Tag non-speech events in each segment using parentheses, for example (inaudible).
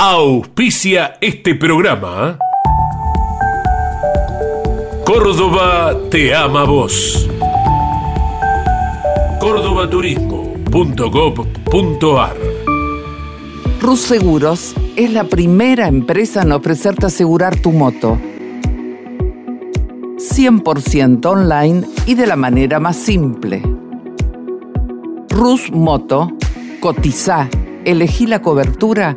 auspicia este programa. Córdoba te ama vos. cordobaturismo.gov.ar Rus Seguros es la primera empresa en ofrecerte asegurar tu moto. 100% online y de la manera más simple. Rus Moto, cotiza, elegí la cobertura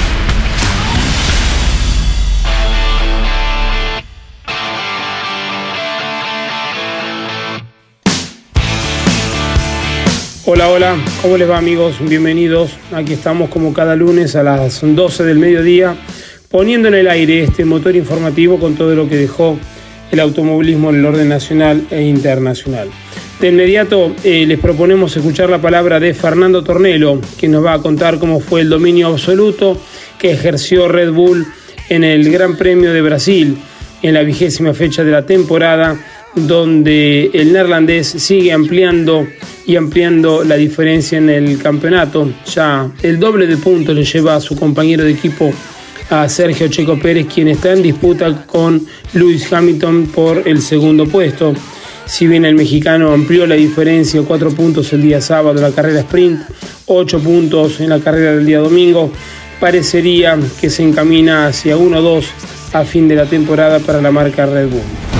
Hola, hola, ¿cómo les va amigos? Bienvenidos. Aquí estamos como cada lunes a las 12 del mediodía poniendo en el aire este motor informativo con todo lo que dejó el automovilismo en el orden nacional e internacional. De inmediato eh, les proponemos escuchar la palabra de Fernando Tornelo, que nos va a contar cómo fue el dominio absoluto que ejerció Red Bull en el Gran Premio de Brasil en la vigésima fecha de la temporada, donde el neerlandés sigue ampliando y ampliando la diferencia en el campeonato. Ya el doble de puntos le lleva a su compañero de equipo a Sergio Checo Pérez, quien está en disputa con Lewis Hamilton por el segundo puesto. Si bien el mexicano amplió la diferencia, cuatro puntos el día sábado en la carrera sprint, ocho puntos en la carrera del día domingo, parecería que se encamina hacia 1-2 a fin de la temporada para la marca Red Bull.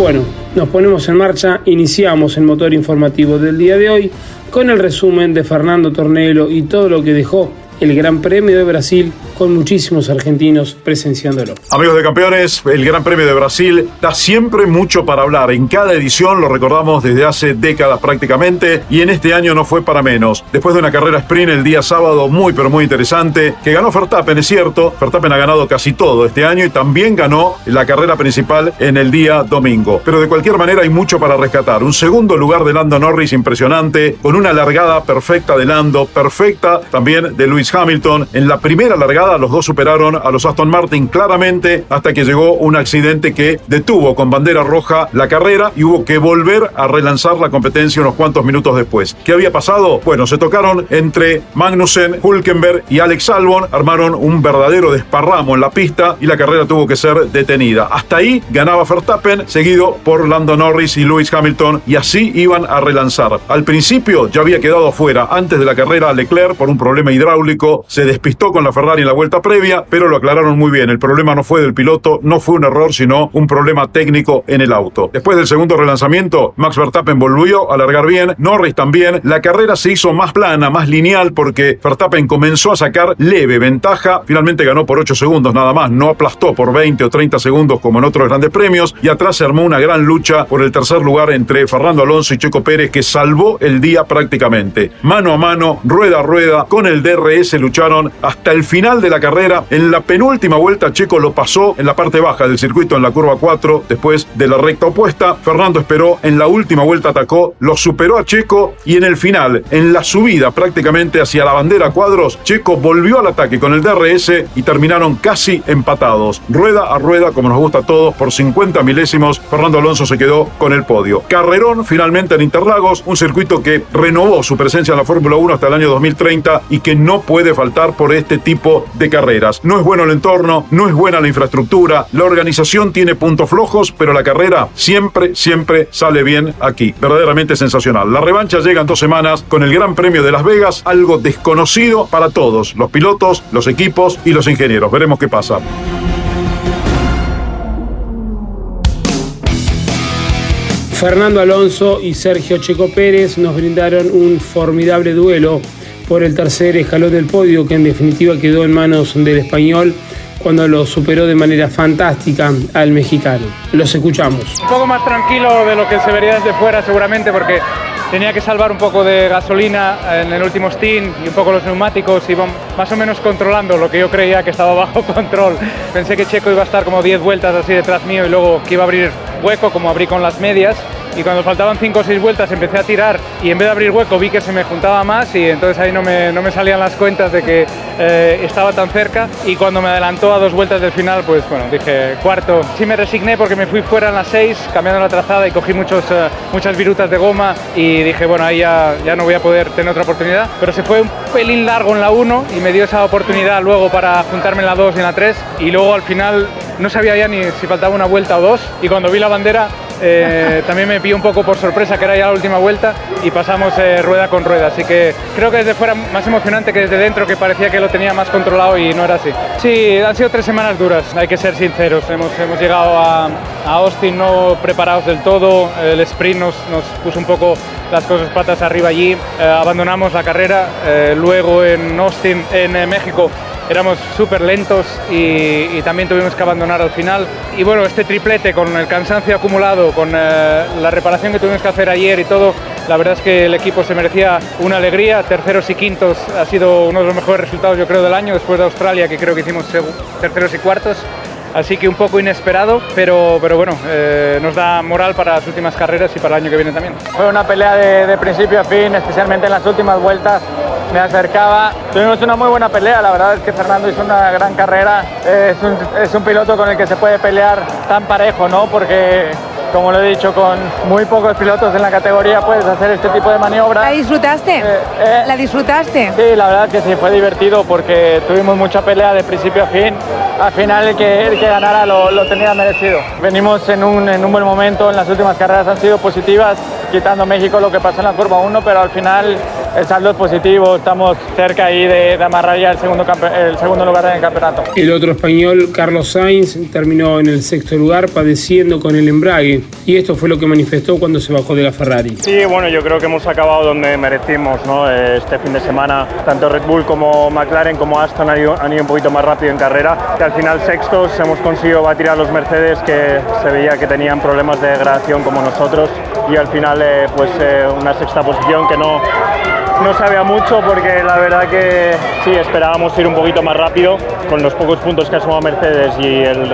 Bueno, nos ponemos en marcha, iniciamos el motor informativo del día de hoy con el resumen de Fernando Tornelo y todo lo que dejó el Gran Premio de Brasil con muchísimos argentinos presenciándolo. Amigos de campeones, el Gran Premio de Brasil da siempre mucho para hablar. En cada edición lo recordamos desde hace décadas prácticamente y en este año no fue para menos. Después de una carrera sprint el día sábado muy pero muy interesante, que ganó Verstappen, es cierto. Verstappen ha ganado casi todo este año y también ganó la carrera principal en el día domingo. Pero de cualquier manera hay mucho para rescatar. Un segundo lugar de Lando Norris impresionante, con una largada perfecta de Lando, perfecta también de Luis Hamilton. En la primera largada los dos superaron a los Aston Martin claramente hasta que llegó un accidente que detuvo con bandera roja la carrera y hubo que volver a relanzar la competencia unos cuantos minutos después. ¿Qué había pasado? Bueno, se tocaron entre Magnussen, Hulkenberg y Alex Albon, armaron un verdadero desparramo en la pista y la carrera tuvo que ser detenida. Hasta ahí ganaba Verstappen, seguido por Lando Norris y Lewis Hamilton y así iban a relanzar. Al principio ya había quedado afuera antes de la carrera Leclerc por un problema hidráulico, se despistó con la Ferrari en la vuelta previa, pero lo aclararon muy bien. El problema no fue del piloto, no fue un error, sino un problema técnico en el auto. Después del segundo relanzamiento, Max Verstappen volvió a largar bien, Norris también. La carrera se hizo más plana, más lineal, porque Verstappen comenzó a sacar leve ventaja. Finalmente ganó por 8 segundos nada más, no aplastó por 20 o 30 segundos como en otros grandes premios. Y atrás se armó una gran lucha por el tercer lugar entre Fernando Alonso y Checo Pérez, que salvó el día prácticamente. Mano a mano, rueda a rueda, con el DRS lucharon hasta el final de la carrera. En la penúltima vuelta, Checo lo pasó en la parte baja del circuito en la curva 4, después de la recta opuesta. Fernando esperó, en la última vuelta atacó, lo superó a Checo y en el final, en la subida prácticamente hacia la bandera cuadros, Checo volvió al ataque con el DRS y terminaron casi empatados. Rueda a rueda, como nos gusta a todos, por 50 milésimos, Fernando Alonso se quedó con el podio. Carrerón finalmente en Interlagos, un circuito que renovó su presencia en la Fórmula 1 hasta el año 2030 y que no puede faltar por este tipo de carreras. No es bueno el entorno, no es buena la infraestructura, la organización tiene puntos flojos, pero la carrera siempre, siempre sale bien aquí. Verdaderamente sensacional. La revancha llega en dos semanas con el Gran Premio de Las Vegas, algo desconocido para todos, los pilotos, los equipos y los ingenieros. Veremos qué pasa. Fernando Alonso y Sergio Checo Pérez nos brindaron un formidable duelo por el tercer escalón del podio que en definitiva quedó en manos del español cuando lo superó de manera fantástica al mexicano. Los escuchamos. Un poco más tranquilo de lo que se vería desde fuera seguramente porque tenía que salvar un poco de gasolina en el último stint y un poco los neumáticos, iban más o menos controlando lo que yo creía que estaba (laughs) bajo control. Pensé que Checo iba a estar como 10 vueltas así detrás mío y luego que iba a abrir hueco como abrí con las medias y cuando faltaban 5 o 6 vueltas empecé a tirar y en vez de abrir hueco vi que se me juntaba más y entonces ahí no me, no me salían las cuentas de que eh, estaba tan cerca. Y cuando me adelantó a dos vueltas del final pues bueno dije cuarto. Sí me resigné porque me fui fuera en las 6 cambiando la trazada y cogí muchos, eh, muchas virutas de goma y dije bueno ahí ya, ya no voy a poder tener otra oportunidad. Pero se fue un pelín largo en la 1 y me dio esa oportunidad luego para juntarme en la 2 y en la 3 y luego al final no sabía ya ni si faltaba una vuelta o dos. Y cuando vi la bandera eh, también me pilló un poco por sorpresa que era ya la última vuelta y pasamos eh, rueda con rueda. Así que creo que desde fuera más emocionante que desde dentro, que parecía que lo tenía más controlado y no era así. Sí, han sido tres semanas duras, hay que ser sinceros. Hemos, hemos llegado a, a Austin no preparados del todo, el sprint nos, nos puso un poco las cosas patas arriba allí, eh, abandonamos la carrera, luego en Austin, en México, éramos súper lentos y, también tuvimos que abandonar al final. Y bueno, este triplete con el cansancio acumulado, con eh, la reparación que tuvimos que hacer ayer y todo, la verdad es que el equipo se merecía una alegría. Terceros y quintos ha sido uno de los mejores resultados yo creo del año, después de Australia que creo que hicimos terceros y cuartos así que un poco inesperado, pero, pero bueno, eh, nos da moral para las últimas carreras y para el año que viene también. Fue una pelea de, de, principio a fin, especialmente en las últimas vueltas. Me acercaba, tuvimos una muy buena pelea, la verdad es que Fernando hizo una gran carrera, es un, es un piloto con el que se puede pelear tan parejo, ¿no? Porque como lo he dicho, con muy pocos pilotos en la categoría puedes hacer este tipo de maniobras. ¿La disfrutaste? Eh, eh, ¿La disfrutaste? Sí, la verdad que sí, fue divertido porque tuvimos mucha pelea de principio a fin. Al final el que, el que ganara lo, lo tenía merecido. Venimos en un, en un buen momento, en las últimas carreras han sido positivas, quitando México lo que pasó en la curva 1, pero al final el saldo es positivo, estamos cerca ahí de, de amarrar ya el segundo, el segundo lugar en el campeonato. El otro español, Carlos Sainz, terminó en el sexto lugar padeciendo con el embrague y esto fue lo que manifestó cuando se bajó de la Ferrari. Sí, bueno, yo creo que hemos acabado donde merecimos ¿no? este fin de semana. Tanto Red Bull como McLaren como Aston han ido, han ido un poquito más rápido en carrera, que al final sextos hemos conseguido batir a los Mercedes que se veía que tenían problemas de degradación como nosotros y al final eh, pues eh, una sexta posición que no no sabía mucho porque la verdad que sí, esperábamos ir un poquito más rápido. Con los pocos puntos que ha sumado Mercedes y el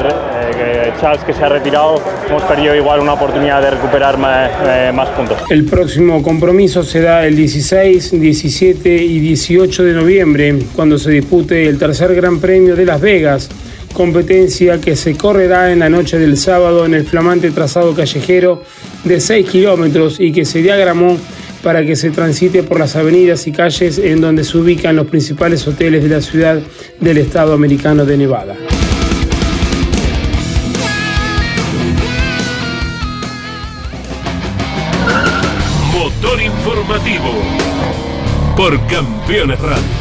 eh, Charles que se ha retirado, hemos perdido igual una oportunidad de recuperar más, eh, más puntos. El próximo compromiso será el 16, 17 y 18 de noviembre, cuando se dispute el tercer Gran Premio de Las Vegas competencia que se correrá en la noche del sábado en el flamante trazado callejero de 6 kilómetros y que se diagramó para que se transite por las avenidas y calles en donde se ubican los principales hoteles de la ciudad del estado americano de Nevada. Motor informativo por Campeones Radio.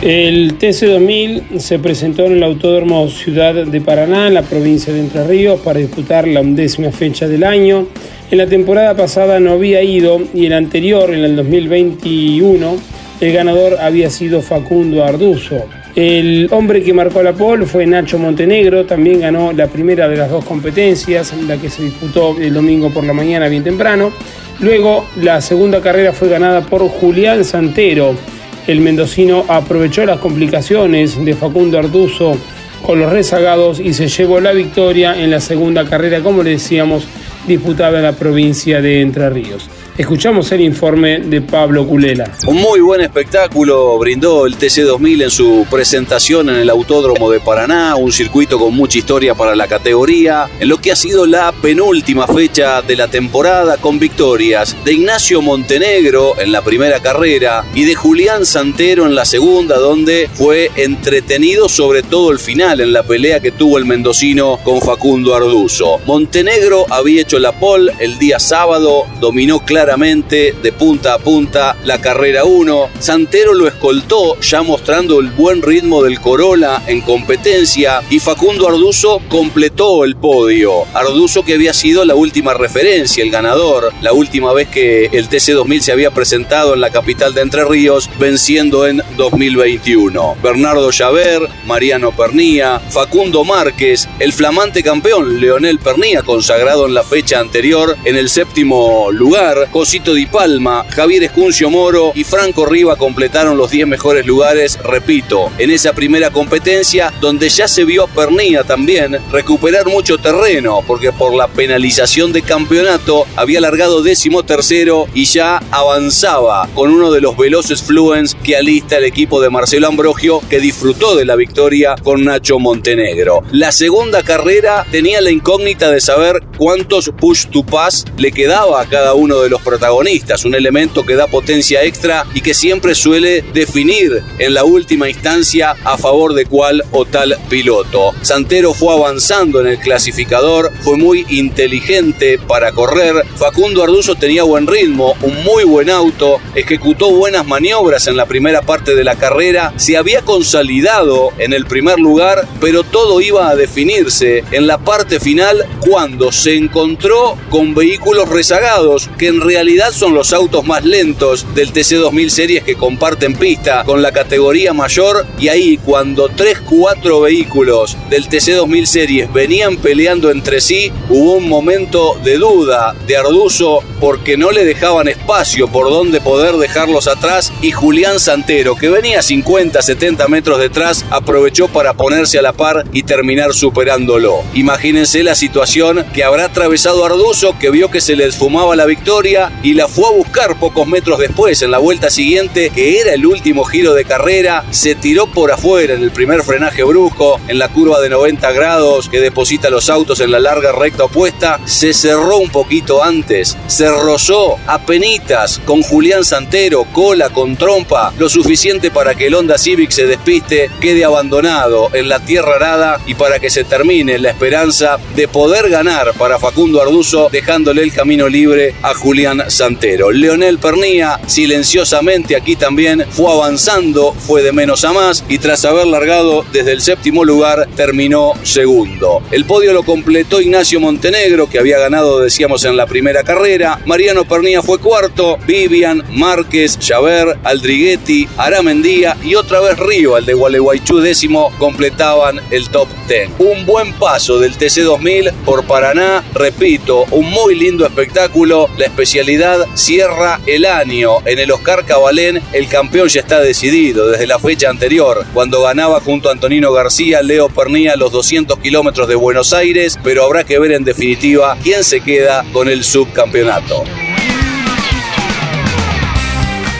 El TC2000 se presentó en el Autódromo Ciudad de Paraná, en la provincia de Entre Ríos, para disputar la undécima fecha del año. En la temporada pasada no había ido y en la anterior, en el 2021, el ganador había sido Facundo Arduzo. El hombre que marcó la pole fue Nacho Montenegro, también ganó la primera de las dos competencias, la que se disputó el domingo por la mañana bien temprano. Luego la segunda carrera fue ganada por Julián Santero el mendocino aprovechó las complicaciones de Facundo Arduzo con los rezagados y se llevó la victoria en la segunda carrera, como le decíamos, disputada en la provincia de Entre Ríos. Escuchamos el informe de Pablo Culela. Un muy buen espectáculo brindó el TC2000 en su presentación en el Autódromo de Paraná, un circuito con mucha historia para la categoría, en lo que ha sido la penúltima fecha de la temporada con victorias de Ignacio Montenegro en la primera carrera y de Julián Santero en la segunda, donde fue entretenido sobre todo el final en la pelea que tuvo el mendocino con Facundo Arduzo. Montenegro había hecho la pole el día sábado, dominó claramente de punta a punta la carrera 1. Santero lo escoltó ya mostrando el buen ritmo del Corolla en competencia y Facundo Arduzo completó el podio. Arduzo que había sido la última referencia, el ganador, la última vez que el TC2000 se había presentado en la capital de Entre Ríos, venciendo en 2021. Bernardo Llaver, Mariano Pernía, Facundo Márquez, el flamante campeón Leonel Pernía, consagrado en la fecha anterior en el séptimo lugar, Cosito Di Palma, Javier Escuncio Moro y Franco Riva completaron los 10 mejores lugares, repito, en esa primera competencia donde ya se vio a Pernía también recuperar mucho terreno, porque por la penalización de campeonato había largado décimo tercero y ya avanzaba con uno de los veloces fluens que alista el equipo de Marcelo Ambrogio que disfrutó de la victoria con Nacho Montenegro. La segunda carrera tenía la incógnita de saber cuántos push to pass le quedaba a cada uno de los protagonistas, un elemento que da potencia extra y que siempre suele definir en la última instancia a favor de cuál o tal piloto. Santero fue avanzando en el clasificador, fue muy inteligente para correr, Facundo Arduzo tenía buen ritmo, un muy buen auto, ejecutó buenas maniobras en la primera parte de la carrera, se había consolidado en el primer lugar, pero todo iba a definirse en la parte final cuando se encontró con vehículos rezagados, que en realidad son los autos más lentos del TC2000 series que comparten pista con la categoría mayor y ahí cuando 3-4 vehículos del TC2000 series venían peleando entre sí, hubo un momento de duda de Arduzo porque no le dejaban espacio por donde poder dejarlos atrás y Julián Santero, que venía 50-70 metros detrás, aprovechó para ponerse a la par y terminar superándolo. Imagínense la situación que habrá atravesado Arduzo, que vio que se le esfumaba la victoria y la fue a buscar pocos metros después, en la vuelta siguiente, que era el último giro de carrera, se tiró por afuera en el primer frenaje brusco, en la curva de 90 grados que deposita los autos en la larga recta opuesta, se cerró un poquito antes, se rozó a penitas con Julián Santero, cola con trompa, lo suficiente para que el Honda Civic se despiste, quede abandonado en la tierra arada y para que se termine la esperanza de poder ganar para Facundo Arduzo, dejándole el camino libre a Julián Santero. Leonel Pernía, silenciosamente aquí también, fue avanzando, fue de menos a más y tras haber largado desde el séptimo lugar, terminó segundo. El podio lo completó Ignacio Montenegro, que había ganado, decíamos, en la primera carrera. Mariano Pernía fue cuarto, Vivian, Márquez, Javert, Aldriguetti, Aramendía y otra vez Río, el de Gualeguaychú décimo, completaban el top 10. Un buen paso del TC2000 por Paraná, repito, un muy lindo espectáculo. La especialidad cierra el año. En el Oscar Cabalén, el campeón ya está decidido desde la fecha anterior, cuando ganaba junto a Antonino García, Leo Pernía los 200 kilómetros de Buenos Aires, pero habrá que ver en definitiva quién se queda con el subcampeonato.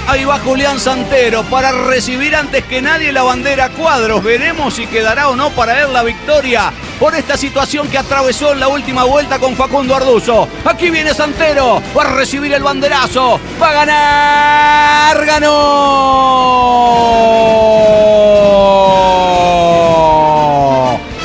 Ahí va Julián Santero para recibir antes que nadie la bandera cuadros. Veremos si quedará o no para él la victoria por esta situación que atravesó en la última vuelta con Facundo Arduzo. Aquí viene Santero, va a recibir el banderazo, va a ganar, ganó.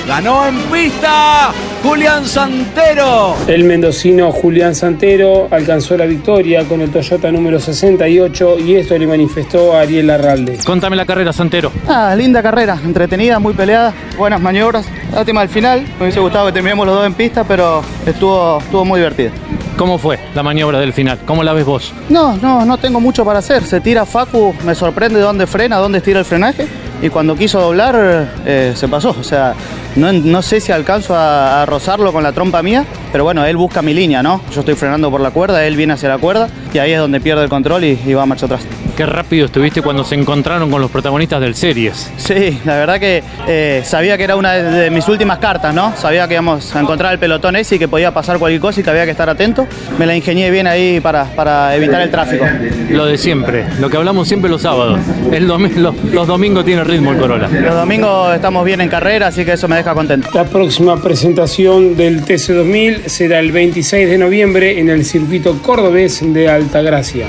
Ganó en pista Julián Santero. El mendocino Julián Santero alcanzó la victoria con el Toyota número 68 y esto le manifestó a Ariel Arralde. Contame la carrera, Santero. Ah, linda carrera, entretenida, muy peleada, buenas maniobras. Lástima al final, me hubiese gustado que terminemos los dos en pista, pero estuvo, estuvo muy divertida. ¿Cómo fue la maniobra del final? ¿Cómo la ves vos? No, no, no tengo mucho para hacer. Se tira Facu, me sorprende dónde frena, dónde estira el frenaje. Y cuando quiso doblar, eh, se pasó. O sea, no, no sé si alcanzo a, a, rozarlo con la trompa mía, pero bueno, él busca mi línea, ¿no? Yo estoy frenando por la cuerda, él viene hacia la cuerda y ahí es donde pierde el control y, y va a marcha atrás. Qué rápido estuviste cuando se encontraron con los protagonistas del Series. Sí, la verdad que eh, sabía que era una de, de, mis últimas cartas, ¿no? Sabía que íbamos a encontrar el pelotón ese y que podía pasar cualquier cosa y que había que estar atento. Me la ingenié bien ahí para, para evitar el tráfico. Lo de siempre, lo que hablamos siempre los sábados. El domi los, los domingos tiene ritmo el Corolla. Los domingos estamos bien en carrera, así que eso me deja contento. La próxima presentación del TC2000 será el 26 de noviembre en el circuito cordobés de Altagracia.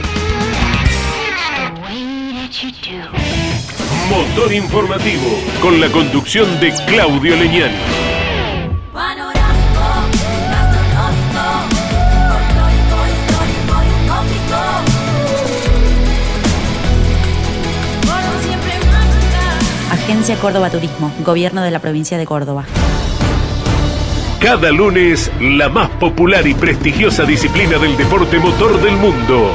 Motor informativo con la conducción de Claudio Leñani. Agencia Córdoba Turismo, Gobierno de la Provincia de Córdoba. Cada lunes, la más popular y prestigiosa disciplina del deporte motor del mundo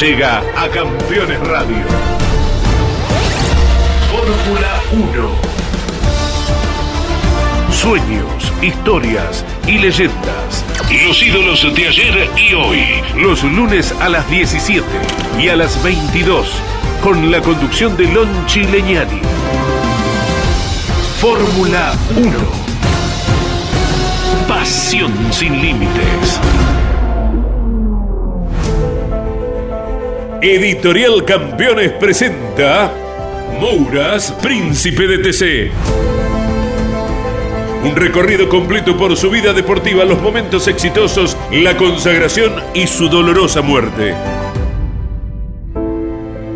llega a Campeones Radio. Fórmula 1. Sueños, historias y leyendas. Los ídolos de ayer y hoy. Los lunes a las 17 y a las 22. Con la conducción de Lon Chileñani. Fórmula 1. Pasión sin límites. Editorial Campeones presenta Mouras, Príncipe de TC. Un recorrido completo por su vida deportiva, los momentos exitosos, la consagración y su dolorosa muerte.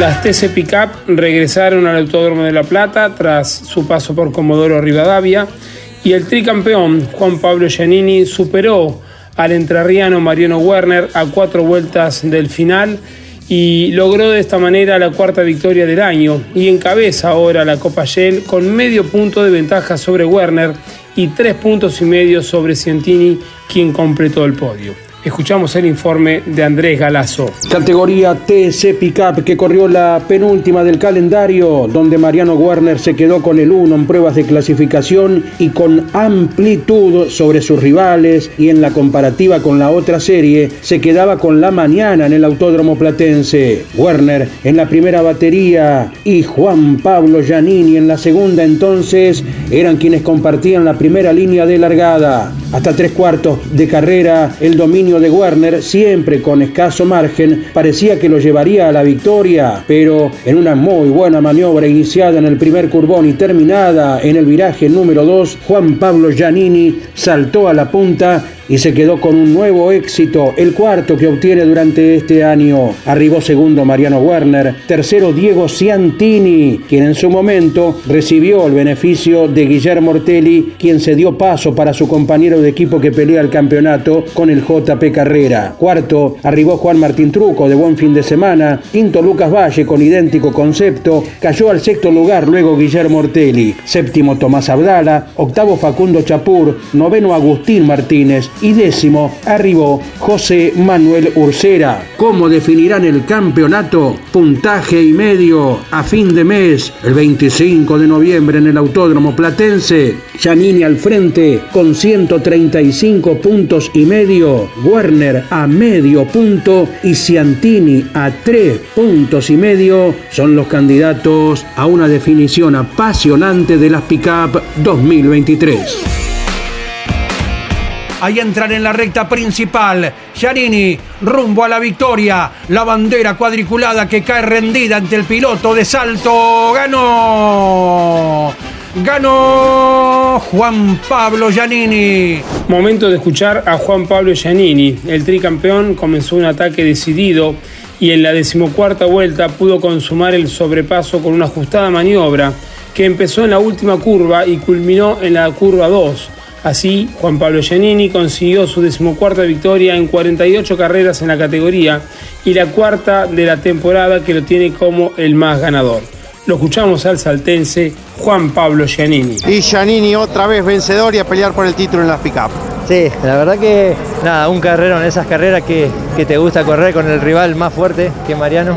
Las TC Pickup regresaron al Autódromo de La Plata tras su paso por Comodoro Rivadavia y el tricampeón Juan Pablo Giannini superó al entrerriano Mariano Werner a cuatro vueltas del final y logró de esta manera la cuarta victoria del año y encabeza ahora la Copa Shell con medio punto de ventaja sobre Werner y tres puntos y medio sobre Cientini, quien completó el podio. Escuchamos el informe de Andrés Galazo. Categoría TC Pickup que corrió la penúltima del calendario, donde Mariano Werner se quedó con el 1 en pruebas de clasificación y con amplitud sobre sus rivales y en la comparativa con la otra serie se quedaba con la mañana en el Autódromo Platense. Werner en la primera batería y Juan Pablo Giannini en la segunda entonces eran quienes compartían la primera línea de largada. Hasta tres cuartos de carrera el dominio de Werner, siempre con escaso margen, parecía que lo llevaría a la victoria, pero en una muy buena maniobra iniciada en el primer curbón y terminada en el viraje número 2, Juan Pablo Giannini saltó a la punta y se quedó con un nuevo éxito, el cuarto que obtiene durante este año. Arribó segundo Mariano Werner, tercero Diego Ciantini, quien en su momento recibió el beneficio de Guillermo Ortelli, quien se dio paso para su compañero de equipo que pelea el campeonato con el JP Carrera. Cuarto arribó Juan Martín Truco de buen fin de semana, quinto Lucas Valle con idéntico concepto, cayó al sexto lugar luego Guillermo Ortelli, séptimo Tomás Abdala, octavo Facundo Chapur, noveno Agustín Martínez, y décimo arribó José Manuel Ursera. ¿Cómo definirán el campeonato? Puntaje y medio a fin de mes, el 25 de noviembre en el Autódromo Platense. Giannini al frente con 135 puntos y medio, Werner a medio punto y Ciantini a tres puntos y medio son los candidatos a una definición apasionante de las Pickup 2023. Ahí entran en la recta principal. Giannini rumbo a la victoria. La bandera cuadriculada que cae rendida ante el piloto de salto. Ganó. Ganó Juan Pablo Giannini. Momento de escuchar a Juan Pablo Giannini. El tricampeón comenzó un ataque decidido y en la decimocuarta vuelta pudo consumar el sobrepaso con una ajustada maniobra que empezó en la última curva y culminó en la curva 2 Así, Juan Pablo Giannini consiguió su decimocuarta victoria en 48 carreras en la categoría y la cuarta de la temporada que lo tiene como el más ganador. Lo escuchamos al saltense Juan Pablo Giannini. Y Giannini otra vez vencedor y a pelear por el título en las pick-up. Sí, la verdad que nada, un carrero en esas carreras que, que te gusta correr con el rival más fuerte que Mariano.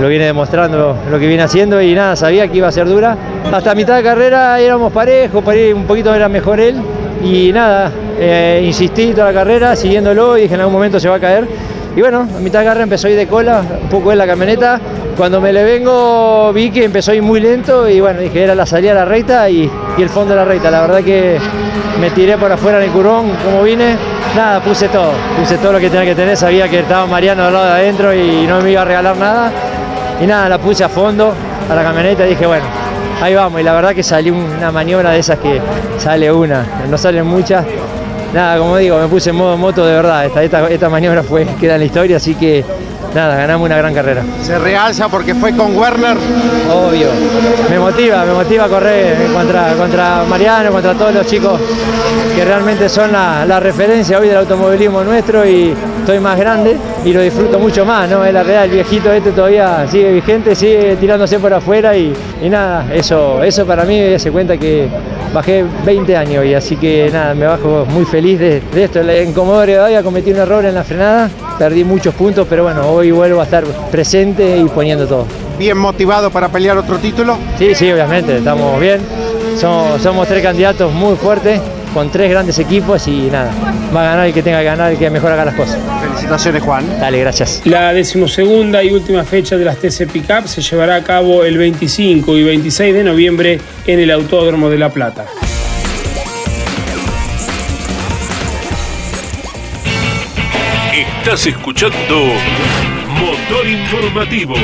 Lo viene demostrando lo que viene haciendo y nada, sabía que iba a ser dura. Hasta mitad de carrera éramos parejos, por ahí un poquito era mejor él. Y nada, eh, insistí toda la carrera siguiéndolo y dije en algún momento se va a caer. Y bueno, a mitad de carrera empezó a ir de cola, un poco en la camioneta. Cuando me le vengo vi que empezó a ir muy lento y bueno, dije era la salida de la recta y, y el fondo de la recta. La verdad que me tiré por afuera en el curón como vine. Nada, puse todo, puse todo lo que tenía que tener. Sabía que estaba Mariano al lado de adentro y no me iba a regalar nada. Y nada, la puse a fondo a la camioneta y dije, bueno, ahí vamos. Y la verdad que salió una maniobra de esas que sale una, no salen muchas. Nada, como digo, me puse en modo moto de verdad. Esta, esta, esta maniobra fue, queda en la historia, así que nada, ganamos una gran carrera. Se realza porque fue con Werner. Obvio. Me motiva, me motiva a correr contra, contra Mariano, contra todos los chicos que realmente son la, la referencia hoy del automovilismo nuestro y estoy más grande y lo disfruto mucho más, ¿no? Es la realidad, el viejito este todavía sigue vigente, sigue tirándose por afuera y, y nada, eso, eso para mí hace cuenta que bajé 20 años y así que nada, me bajo muy feliz de, de esto. En Comodoro todavía cometí un error en la frenada, perdí muchos puntos, pero bueno, hoy vuelvo a estar presente y poniendo todo. ¿Bien motivado para pelear otro título? Sí, sí, obviamente, estamos bien. Somos, somos tres candidatos muy fuertes, con tres grandes equipos y nada, va a ganar el que tenga que ganar, el que mejor haga las cosas. Felicitaciones, Juan. Dale, gracias. La decimosegunda y última fecha de las TC Pickup se llevará a cabo el 25 y 26 de noviembre en el Autódromo de La Plata. Estás escuchando Motor Informativo.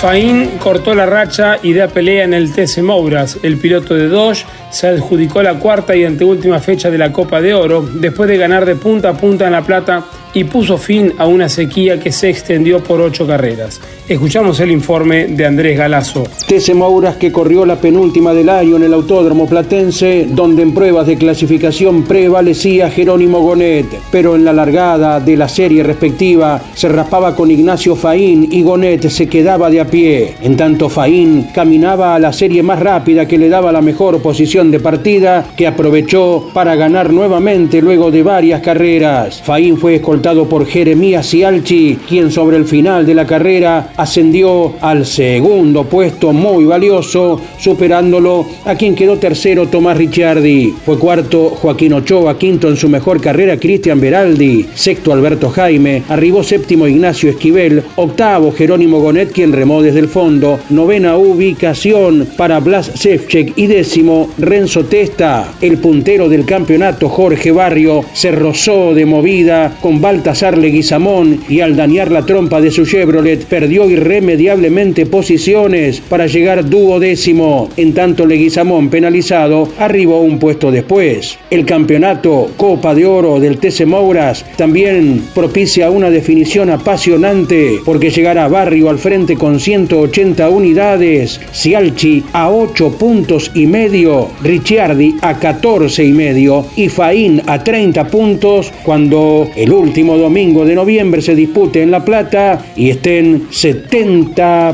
Faín cortó la racha y da pelea en el TC Mouras. El piloto de Dodge se adjudicó la cuarta y anteúltima fecha de la Copa de Oro después de ganar de punta a punta en La Plata y puso fin a una sequía que se extendió por ocho carreras. Escuchamos el informe de Andrés Galazo. TC Mouras que corrió la penúltima del año en el Autódromo Platense, donde en pruebas de clasificación prevalecía Jerónimo Gonet, pero en la largada de la serie respectiva se raspaba con Ignacio Faín y Gonet se quedaba de a pie. En tanto Faín caminaba a la serie más rápida que le daba la mejor posición de partida, que aprovechó para ganar nuevamente luego de varias carreras. Faín fue escoltado por Jeremías Cialchi, quien sobre el final de la carrera ascendió al segundo puesto muy valioso, superándolo a quien quedó tercero Tomás Ricciardi. Fue cuarto Joaquín Ochoa, quinto en su mejor carrera Cristian Beraldi, sexto Alberto Jaime, arribó séptimo Ignacio Esquivel, octavo Jerónimo Gonet, quien remó desde el fondo, novena ubicación para Blas Sefchek y décimo Renzo Testa. El puntero del campeonato Jorge Barrio. Se rozó de movida con Baltasar Leguizamón y al dañar la trompa de su Chevrolet perdió irremediablemente posiciones para llegar duodécimo. En tanto Leguizamón penalizado arribó un puesto después. El campeonato Copa de Oro del TC Mouras también propicia una definición apasionante porque llegará Barrio al frente con 180 unidades, Cialchi a 8 puntos y medio, Ricciardi a 14 y medio y Faín a 30 puntos cuando el último domingo de noviembre se dispute en La Plata y estén 70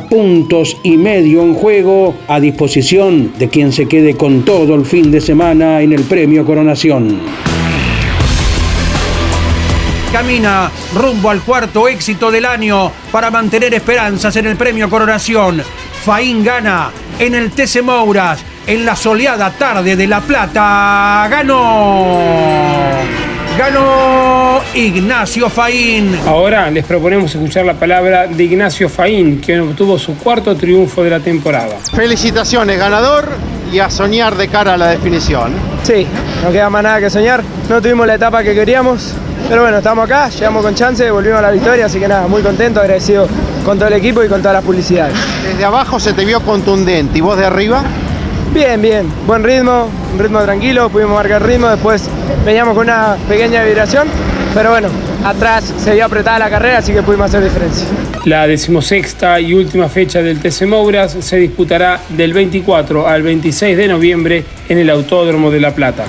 puntos y medio en juego a disposición de quien se quede con todo el fin de semana en el premio Coronación. Camina rumbo al cuarto éxito del año para mantener esperanzas en el premio Coronación. Faín gana en el TC Mouras en la soleada tarde de La Plata. ¡Ganó! Ganó Ignacio Faín. Ahora les proponemos escuchar la palabra de Ignacio Faín, quien obtuvo su cuarto triunfo de la temporada. Felicitaciones, ganador, y a soñar de cara a la definición. Sí, no queda más nada que soñar. No tuvimos la etapa que queríamos, pero bueno, estamos acá, llegamos con chance, volvimos a la victoria, así que nada, muy contento, agradecido con todo el equipo y con todas las publicidades. Desde abajo se te vio contundente, ¿y vos de arriba? Bien, bien, buen ritmo, un ritmo tranquilo, pudimos marcar ritmo, después veníamos con una pequeña vibración, pero bueno, atrás se vio apretada la carrera, así que pudimos hacer diferencia. La decimosexta y última fecha del TC Mouras se disputará del 24 al 26 de noviembre en el Autódromo de La Plata.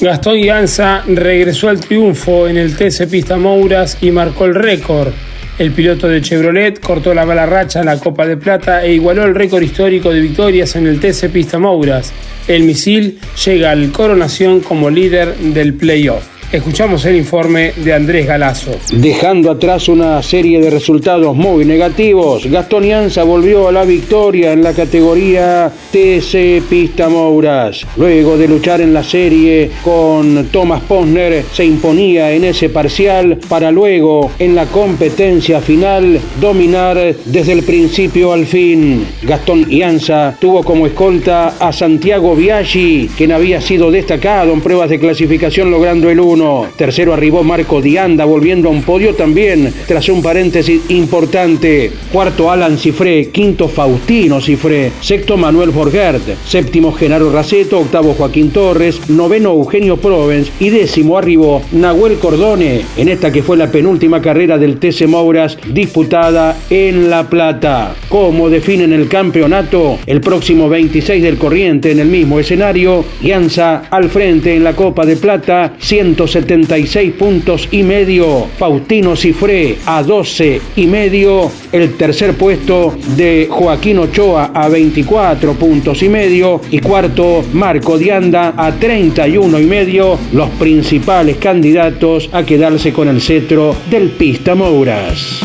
Gastón Ganza regresó al triunfo en el TC Pista Mouras y marcó el récord El piloto de Chevrolet cortó la mala racha la Copa de Plata e igualó el récord histórico de victorias en el TC Pista Mouras. El misil llega al Coronación como líder del playoff. Escuchamos el informe de Andrés Galazo. Dejando atrás una serie de resultados muy negativos, Gastón Ianza volvió a la victoria en la categoría TC Pista Mouras. Luego de luchar en la serie con Thomas Posner, se imponía en ese parcial para luego en la competencia final dominar desde el principio al fin. Gastón Ianza tuvo como escolta a Santiago Biaggi, quien había sido destacado en pruebas de clasificación logrando el 1. Tercero arribó Marco Dianda, volviendo a un podio también, tras un paréntesis importante. Cuarto Alan Cifré, quinto Faustino Cifré, sexto Manuel Borgert, séptimo Genaro Raceto, octavo Joaquín Torres, noveno Eugenio Provence. Y décimo arribó Nahuel Cordone, en esta que fue la penúltima carrera del TC Mouras disputada en La Plata. Como definen el campeonato, el próximo 26 del corriente en el mismo escenario, Yanza al frente en la Copa de Plata, 160 76 puntos y medio. Faustino Cifré a 12 y medio. El tercer puesto de Joaquín Ochoa a 24 puntos y medio. Y cuarto, Marco Dianda a 31 y medio. Los principales candidatos a quedarse con el cetro del Pista Mouras.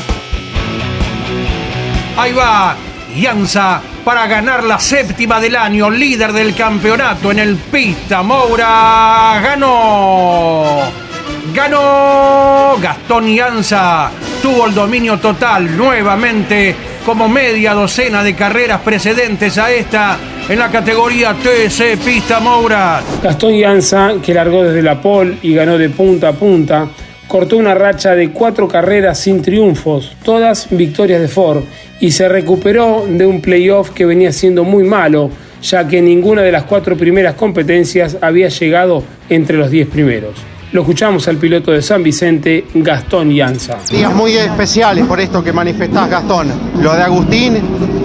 Ahí va, Yanza para ganar la séptima del año, líder del campeonato en el Pista Moura. Ganó. Ganó Gastón Ianza. Tuvo el dominio total nuevamente como media docena de carreras precedentes a esta en la categoría TC Pista Moura. Gastón Ianza, que largó desde la pole y ganó de punta a punta, cortó una racha de cuatro carreras sin triunfos, todas victorias de Ford y se recuperó de un playoff que venía siendo muy malo, ya que ninguna de las cuatro primeras competencias había llegado entre los diez primeros. Lo escuchamos al piloto de San Vicente, Gastón Llanza. Días muy especiales por esto que manifestás, Gastón. Lo de Agustín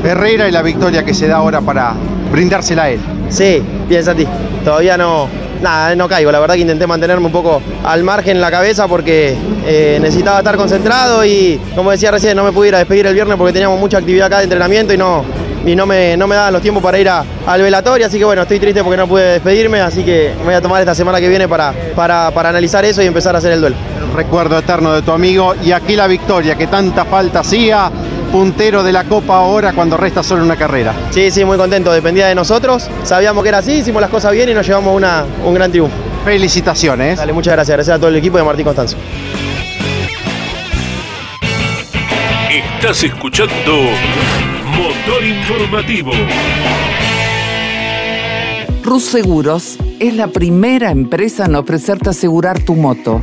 Herrera y la victoria que se da ahora para brindársela a él. Sí, bien, Santi. Todavía no, nada, no caigo. La verdad que intenté mantenerme un poco al margen en la cabeza porque eh, necesitaba estar concentrado y, como decía recién, no me pude ir a despedir el viernes porque teníamos mucha actividad acá de entrenamiento y no, y no me, no me daban los tiempos para ir al velatorio, así que bueno, estoy triste porque no pude despedirme, así que me voy a tomar esta semana que viene para, para, para analizar eso y empezar a hacer el duelo. recuerdo eterno de tu amigo y aquí la victoria que tanta falta hacía, puntero de la Copa ahora cuando resta solo una carrera. Sí, sí, muy contento, dependía de nosotros, sabíamos que era así, hicimos las cosas bien y nos llevamos una, un gran triunfo. Felicitaciones. Dale, muchas gracias, gracias a todo el equipo a Martín Constanzo. Estás escuchando Motor Informativo. Rus Seguros es la primera empresa en ofrecerte asegurar tu moto.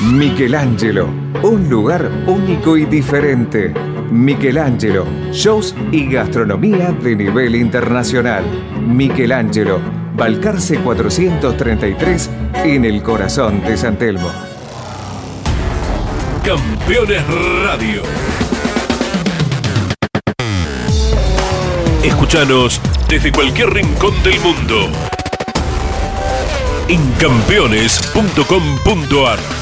Michelangelo, un lugar único y diferente. Michelangelo, shows y gastronomía de nivel internacional. Michelangelo, Balcarce 433 en el corazón de San Telmo. Campeones Radio. Escúchanos desde cualquier rincón del mundo. En campeones.com.ar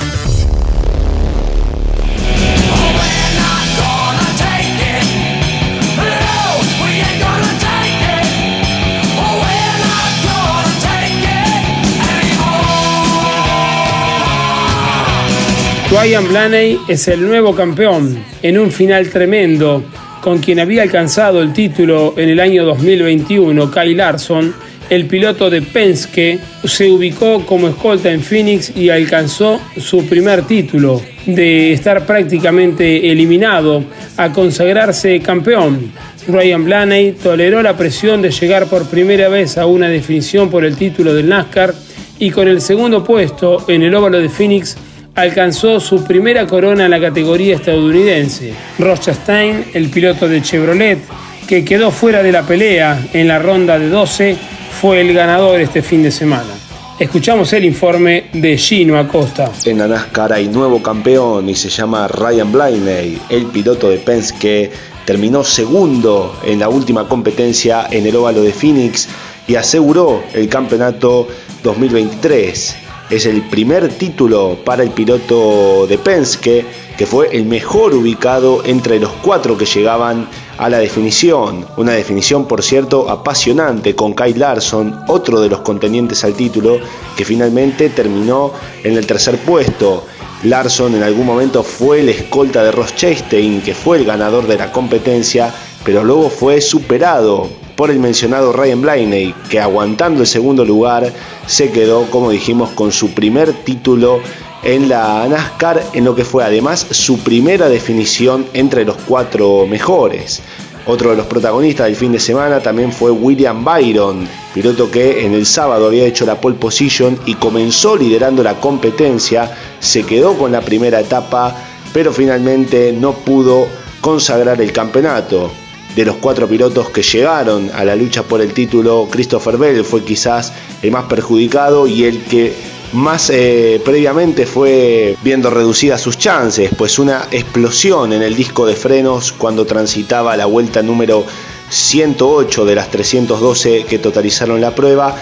Ryan Blaney es el nuevo campeón en un final tremendo con quien había alcanzado el título en el año 2021, Kyle Larson, el piloto de Penske se ubicó como escolta en Phoenix y alcanzó su primer título, de estar prácticamente eliminado a consagrarse campeón. Ryan Blaney toleró la presión de llegar por primera vez a una definición por el título del NASCAR y con el segundo puesto en el óvalo de Phoenix alcanzó su primera corona en la categoría estadounidense. Rothstein, el piloto de Chevrolet, que quedó fuera de la pelea en la ronda de 12, fue el ganador este fin de semana. Escuchamos el informe de Gino Acosta. En la NASCAR hay nuevo campeón y se llama Ryan Blaney, el piloto de Penske. Terminó segundo en la última competencia en el óvalo de Phoenix y aseguró el campeonato 2023 es el primer título para el piloto de Penske, que fue el mejor ubicado entre los cuatro que llegaban a la definición. Una definición, por cierto, apasionante con Kyle Larson, otro de los contendientes al título, que finalmente terminó en el tercer puesto. Larson en algún momento fue el escolta de Ross Chastain, que fue el ganador de la competencia, pero luego fue superado por el mencionado Ryan Blaney, que aguantando el segundo lugar se quedó, como dijimos, con su primer título en la NASCAR, en lo que fue además su primera definición entre los cuatro mejores. Otro de los protagonistas del fin de semana también fue William Byron, piloto que en el sábado había hecho la pole position y comenzó liderando la competencia, se quedó con la primera etapa, pero finalmente no pudo consagrar el campeonato de los cuatro pilotos que llegaron a la lucha por el título, Christopher Bell fue quizás el más perjudicado y el que más eh, previamente fue viendo reducidas sus chances, pues una explosión en el disco de frenos cuando transitaba la vuelta número 108 de las 312 que totalizaron la prueba,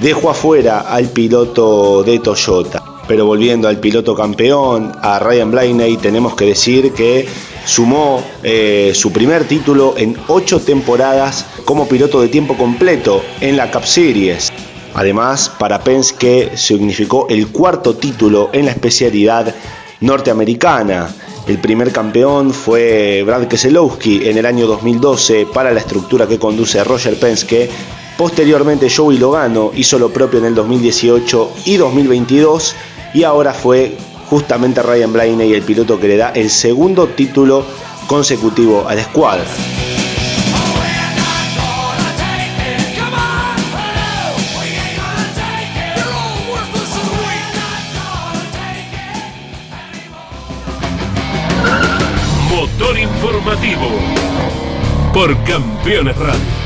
dejó afuera al piloto de Toyota. Pero volviendo al piloto campeón, a Ryan Blaney, tenemos que decir que sumó eh, su primer título en ocho temporadas como piloto de tiempo completo en la Cup Series. Además, para Penske significó el cuarto título en la especialidad norteamericana. El primer campeón fue Brad Keselowski en el año 2012 para la estructura que conduce Roger Penske. Posteriormente Joey Logano hizo lo propio en el 2018 y 2022 y ahora fue justamente Ryan Blaney el piloto que le da el segundo título consecutivo a la escuadra. Motor informativo por Campeones Radio.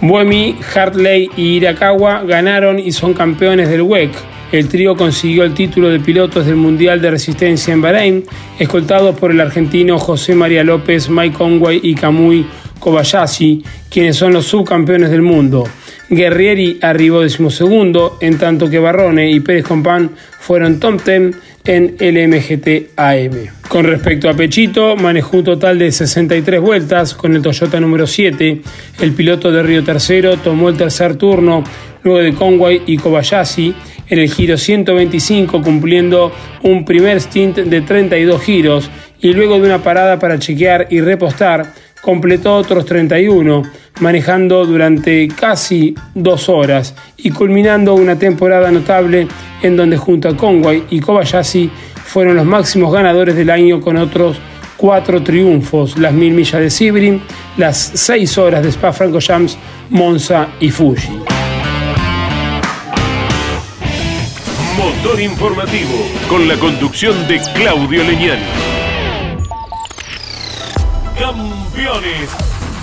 Buemi, Hartley y Irakawa ganaron y son campeones del WEC. El trío consiguió el título de pilotos del Mundial de Resistencia en Bahrein, escoltados por el argentino José María López, Mike Conway y Kamui Kobayashi, quienes son los subcampeones del mundo. Guerrieri arribó decimosegundo, en tanto que Barrone y Pérez Compán fueron top 10 en el MGT AM. Con respecto a Pechito, manejó un total de 63 vueltas con el Toyota número 7. El piloto de Río Tercero tomó el tercer turno luego de Conway y Kobayashi en el giro 125 cumpliendo un primer stint de 32 giros y luego de una parada para chequear y repostar completó otros 31, manejando durante casi dos horas y culminando una temporada notable en donde junto a Conway y Kobayashi fueron los máximos ganadores del año con otros cuatro triunfos, las mil millas de Sebring, las seis horas de Spa-Francorchamps, Monza y Fuji. Motor informativo con la conducción de Claudio Leñani. Campeones.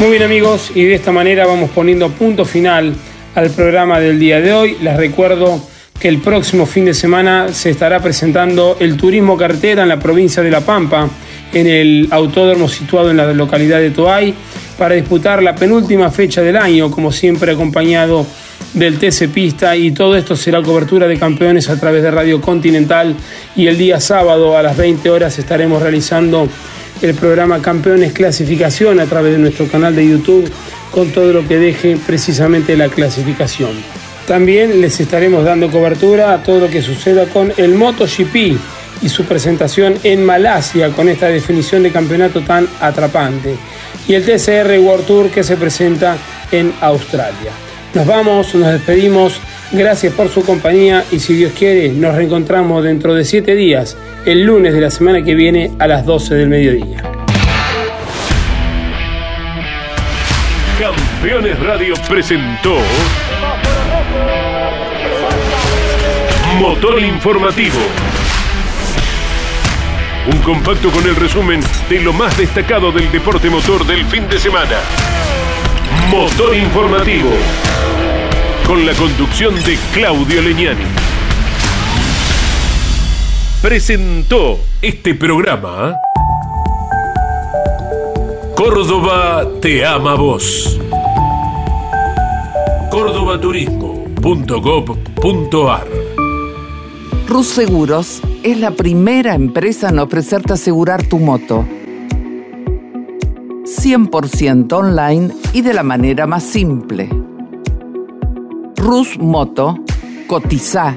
Muy bien amigos, y de esta manera vamos poniendo punto final al programa del día de hoy. Les recuerdo que el próximo fin de semana se estará presentando el turismo cartera en la provincia de La Pampa, en el autódromo situado en la localidad de Toay para disputar la penúltima fecha del año, como siempre acompañado del TC Pista y todo esto será cobertura de campeones a través de Radio Continental y el día sábado a las 20 horas estaremos realizando el programa Campeones Clasificación a través de nuestro canal de YouTube con todo lo que deje precisamente la clasificación. También les estaremos dando cobertura a todo lo que suceda con el MotoGP y su presentación en Malasia con esta definición de campeonato tan atrapante y el TCR World Tour que se presenta en Australia. Nos vamos, nos despedimos, gracias por su compañía y si Dios quiere nos reencontramos dentro de siete días, el lunes de la semana que viene a las 12 del mediodía. Campeones Radio presentó Motor Informativo. Un compacto con el resumen de lo más destacado del deporte motor del fin de semana. Motor Informativo. Con la conducción de Claudio Leñani. Presentó este programa. Córdoba te ama vos. Cordobaturismo.gov.ar Rus Seguros es la primera empresa en ofrecerte asegurar tu moto. 100% online y de la manera más simple. Rus Moto, cotiza,